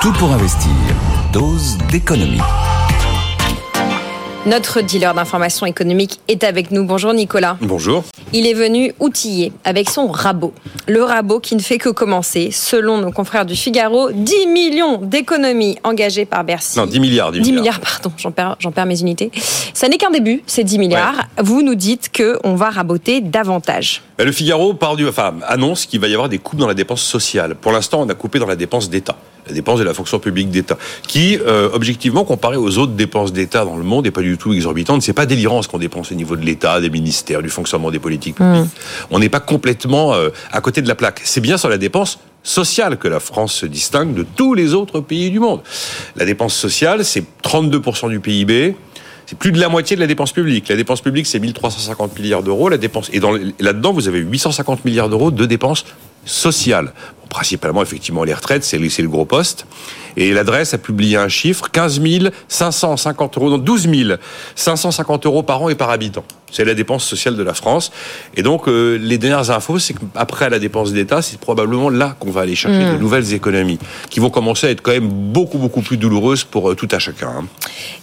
Tout pour investir. Dose d'économie. Notre dealer d'information économique est avec nous. Bonjour Nicolas. Bonjour. Il est venu outiller avec son rabot. Le rabot qui ne fait que commencer. Selon nos confrères du Figaro, 10 millions d'économies engagées par Bercy. Non, 10 milliards. 10, 10 milliards, pardon, j'en perds, j'en perds mes unités. Ça n'est qu'un début, ces 10 milliards. Vous nous dites qu'on va raboter davantage. Bah, le Figaro part du, enfin, annonce qu'il va y avoir des coupes dans la dépense sociale. Pour l'instant, on a coupé dans la dépense d'État la dépense de la fonction publique d'État, qui, euh, objectivement, comparé aux autres dépenses d'État dans le monde, n'est pas du tout exorbitante. C'est pas délirant ce qu'on dépense au niveau de l'État, des ministères, du fonctionnement des politiques publiques. Mmh. On n'est pas complètement euh, à côté de la plaque. C'est bien sur la dépense sociale que la France se distingue de tous les autres pays du monde. La dépense sociale, c'est 32% du PIB. C'est plus de la moitié de la dépense publique. La dépense publique, c'est 1350 milliards d'euros. La dépense, et là-dedans, vous avez 850 milliards d'euros de dépenses sociales principalement effectivement les retraites, c'est le, le gros poste. Et l'adresse a publié un chiffre 15 550 euros, donc 12 550 euros par an et par habitant. C'est la dépense sociale de la France. Et donc, euh, les dernières infos, c'est qu'après la dépense d'État, c'est probablement là qu'on va aller chercher de mmh. nouvelles économies, qui vont commencer à être quand même beaucoup, beaucoup plus douloureuses pour euh, tout à chacun.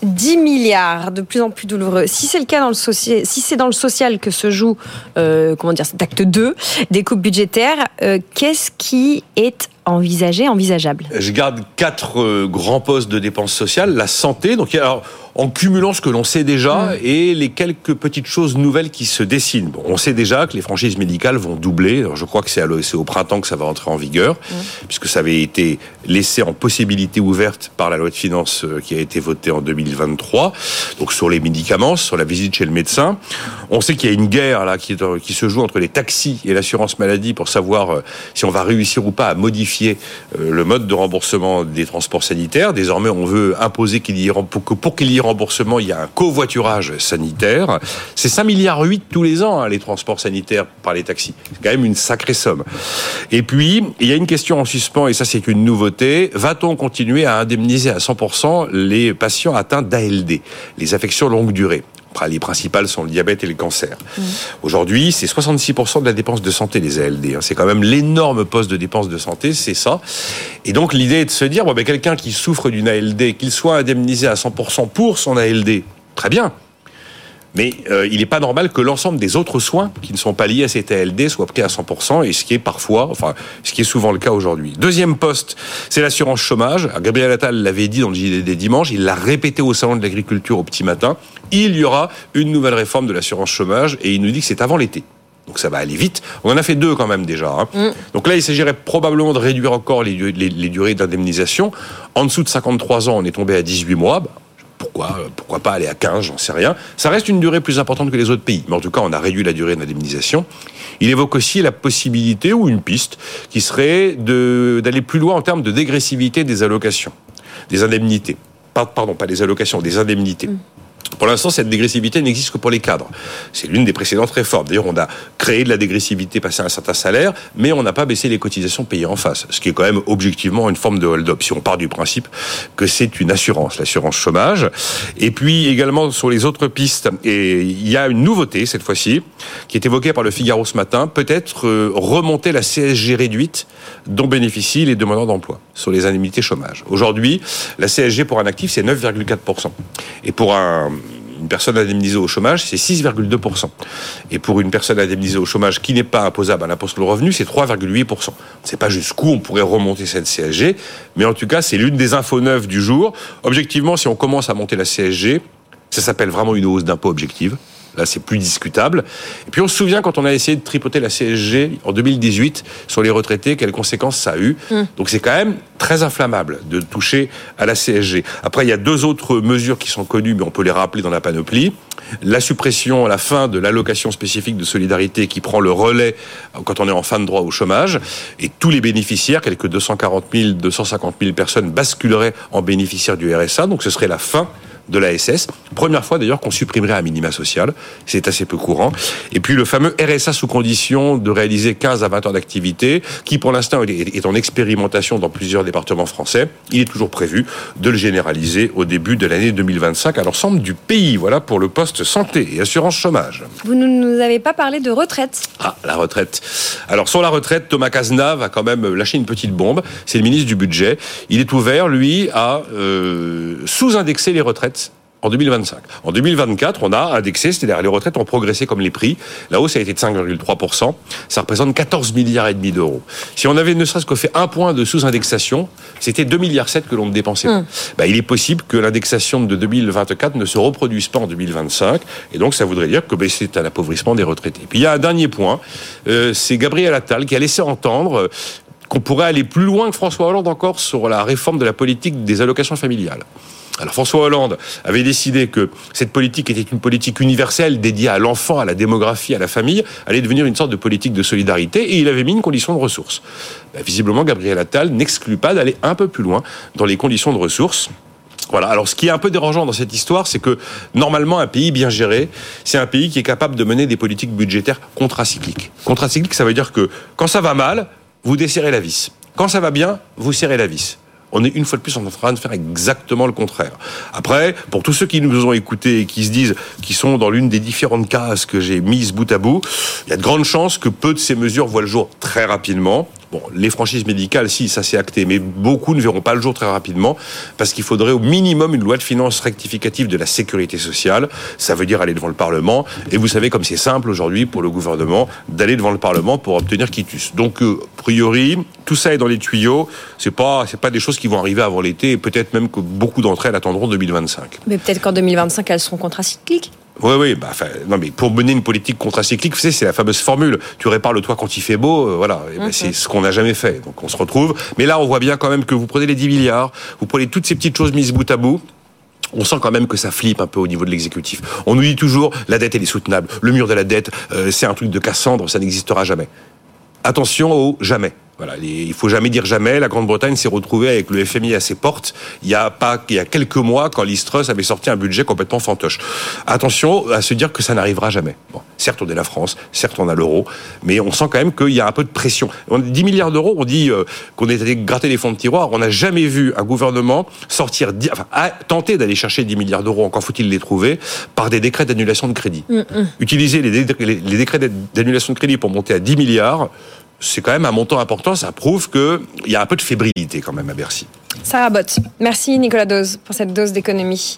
10 hein. milliards, de plus en plus douloureux. Si c'est le cas dans le social, si c'est dans le social que se joue, euh, comment dire, cet acte 2 des coupes budgétaires, qu'est-ce qui est envisagé, envisageable Je garde quatre grands postes de dépenses sociales. La santé, donc alors en cumulant ce que l'on sait déjà mm. et les quelques petites choses nouvelles qui se dessinent. Bon, on sait déjà que les franchises médicales vont doubler. Alors, je crois que c'est au printemps que ça va entrer en vigueur, mm. puisque ça avait été laissé en possibilité ouverte par la loi de finances euh, qui a été votée en 2023. Donc sur les médicaments, sur la visite chez le médecin. On sait qu'il y a une guerre là qui, euh, qui se joue entre les taxis et l'assurance maladie pour savoir euh, si on va réussir ou pas à modifier le mode de remboursement des transports sanitaires. Désormais, on veut imposer qu'il y ait, pour qu'il y ait remboursement, il y a un covoiturage sanitaire. C'est 5 milliards 8 tous les ans, hein, les transports sanitaires par les taxis. C'est quand même une sacrée somme. Et puis, il y a une question en suspens, et ça c'est une nouveauté. Va-t-on continuer à indemniser à 100% les patients atteints d'ALD, les affections longue durée? Les principales sont le diabète et le cancer. Mmh. Aujourd'hui, c'est 66% de la dépense de santé, les ALD. Hein. C'est quand même l'énorme poste de dépense de santé, c'est ça. Et donc, l'idée est de se dire, bon, ben, quelqu'un qui souffre d'une ALD, qu'il soit indemnisé à 100% pour son ALD, très bien. Mais euh, il n'est pas normal que l'ensemble des autres soins qui ne sont pas liés à cette ALD soient pris à 100%, et ce qui est parfois, enfin, ce qui est souvent le cas aujourd'hui. Deuxième poste, c'est l'assurance chômage. Gabriel Attal l'avait dit dans le JDD dimanche, il l'a répété au salon de l'agriculture au petit matin. Il y aura une nouvelle réforme de l'assurance chômage, et il nous dit que c'est avant l'été. Donc ça va aller vite. On en a fait deux quand même déjà. Hein. Mm. Donc là, il s'agirait probablement de réduire encore les, les durées d'indemnisation. En dessous de 53 ans, on est tombé à 18 mois. Bah, pourquoi, pourquoi pas aller à 15, j'en sais rien. Ça reste une durée plus importante que les autres pays. Mais en tout cas, on a réduit la durée d'indemnisation. Il évoque aussi la possibilité ou une piste qui serait d'aller plus loin en termes de dégressivité des allocations, des indemnités. Pardon, pas des allocations, des indemnités. Mm. Pour l'instant, cette dégressivité n'existe que pour les cadres. C'est l'une des précédentes réformes. D'ailleurs, on a créé de la dégressivité passé un certain salaire, mais on n'a pas baissé les cotisations payées en face, ce qui est quand même objectivement une forme de hold-up, si on part du principe que c'est une assurance, l'assurance chômage. Et puis également sur les autres pistes, et il y a une nouveauté cette fois-ci, qui est évoquée par le Figaro ce matin, peut-être euh, remonter la CSG réduite dont bénéficient les demandeurs d'emploi sur les indemnités chômage. Aujourd'hui, la CSG pour un actif, c'est 9,4%. Et pour un une personne indemnisée au chômage, c'est 6,2%. Et pour une personne indemnisée au chômage qui n'est pas imposable à l'impôt sur le revenu, c'est 3,8%. On ne sait pas jusqu'où on pourrait remonter cette CSG, mais en tout cas, c'est l'une des infos neuves du jour. Objectivement, si on commence à monter la CSG, ça s'appelle vraiment une hausse d'impôt objective. Là, c'est plus discutable. Et puis, on se souvient quand on a essayé de tripoter la CSG en 2018 sur les retraités, quelles conséquences ça a eu. Mm. Donc, c'est quand même très inflammable de toucher à la CSG. Après, il y a deux autres mesures qui sont connues, mais on peut les rappeler dans la panoplie. La suppression à la fin de l'allocation spécifique de solidarité qui prend le relais quand on est en fin de droit au chômage. Et tous les bénéficiaires, quelques 240 000, 250 000 personnes basculeraient en bénéficiaires du RSA. Donc, ce serait la fin de la SS. Première fois d'ailleurs qu'on supprimerait un minima social. C'est assez peu courant. Et puis le fameux RSA sous condition de réaliser 15 à 20 ans d'activité, qui pour l'instant est en expérimentation dans plusieurs départements français. Il est toujours prévu de le généraliser au début de l'année 2025 à l'ensemble du pays. Voilà pour le poste santé et assurance chômage. Vous ne nous avez pas parlé de retraite. Ah, la retraite. Alors sur la retraite, Thomas Cazenave a quand même lâché une petite bombe. C'est le ministre du budget. Il est ouvert, lui, à euh, sous-indexer les retraites en 2025. En 2024, on a indexé, c'est-à-dire les retraites ont progressé comme les prix. La hausse a été de 5,3%. Ça représente 14 milliards et demi d'euros. Si on avait ne serait-ce que fait un point de sous-indexation, c'était 2 milliards 7 que l'on ne dépensait pas. Hum. Bah, il est possible que l'indexation de 2024 ne se reproduise pas en 2025. Et donc, ça voudrait dire que bah, c'est un appauvrissement des retraités. Puis il y a un dernier point. Euh, c'est Gabriel Attal qui a laissé entendre euh, qu'on pourrait aller plus loin que François Hollande encore sur la réforme de la politique des allocations familiales. Alors François Hollande avait décidé que cette politique était une politique universelle dédiée à l'enfant, à la démographie, à la famille, allait devenir une sorte de politique de solidarité et il avait mis une condition de ressources. Ben, visiblement, Gabriel Attal n'exclut pas d'aller un peu plus loin dans les conditions de ressources. Voilà. Alors, ce qui est un peu dérangeant dans cette histoire, c'est que normalement, un pays bien géré, c'est un pays qui est capable de mener des politiques budgétaires contracycliques. Contracycliques, ça veut dire que quand ça va mal, vous desserrez la vis. Quand ça va bien, vous serrez la vis on est une fois de plus en train de faire exactement le contraire. Après, pour tous ceux qui nous ont écoutés et qui se disent qu'ils sont dans l'une des différentes cases que j'ai mises bout à bout, il y a de grandes chances que peu de ces mesures voient le jour très rapidement. Les franchises médicales, si, ça s'est acté, mais beaucoup ne verront pas le jour très rapidement, parce qu'il faudrait au minimum une loi de finances rectificative de la sécurité sociale. Ça veut dire aller devant le Parlement. Et vous savez comme c'est simple aujourd'hui pour le gouvernement d'aller devant le Parlement pour obtenir quitus. Donc, euh, a priori, tout ça est dans les tuyaux. C'est pas, c'est pas des choses qui vont arriver avant l'été, et peut-être même que beaucoup d'entre elles attendront 2025. Mais peut-être qu'en 2025, elles seront contracycliques oui, oui, bah, non, mais pour mener une politique contracyclique, vous savez, c'est la fameuse formule. Tu répares le toit quand il fait beau, euh, voilà. Ben, c'est ce qu'on n'a jamais fait. Donc on se retrouve. Mais là, on voit bien quand même que vous prenez les 10 milliards, vous prenez toutes ces petites choses mises bout à bout. On sent quand même que ça flippe un peu au niveau de l'exécutif. On nous dit toujours, la dette, elle est soutenable. Le mur de la dette, euh, c'est un truc de Cassandre, ça n'existera jamais. Attention au jamais. Voilà, il faut jamais dire jamais. La Grande-Bretagne s'est retrouvée avec le FMI à ses portes. Il y a pas, il y a quelques mois, quand l'Istrus avait sorti un budget complètement fantoche. Attention à se dire que ça n'arrivera jamais. Bon, certes, on est la France, certes, on a l'euro, mais on sent quand même qu'il y a un peu de pression. On a 10 milliards d'euros, on dit euh, qu'on est allé gratter les fonds de tiroir. On n'a jamais vu un gouvernement sortir, enfin, tenter d'aller chercher 10 milliards d'euros, encore faut-il les trouver, par des décrets d'annulation de crédit. Mm, mm. Utiliser les, les décrets d'annulation de crédit pour monter à 10 milliards, c'est quand même un montant important. Ça prouve qu'il y a un peu de fébrilité quand même à Bercy. Sarah Bott, merci Nicolas Dose pour cette dose d'économie.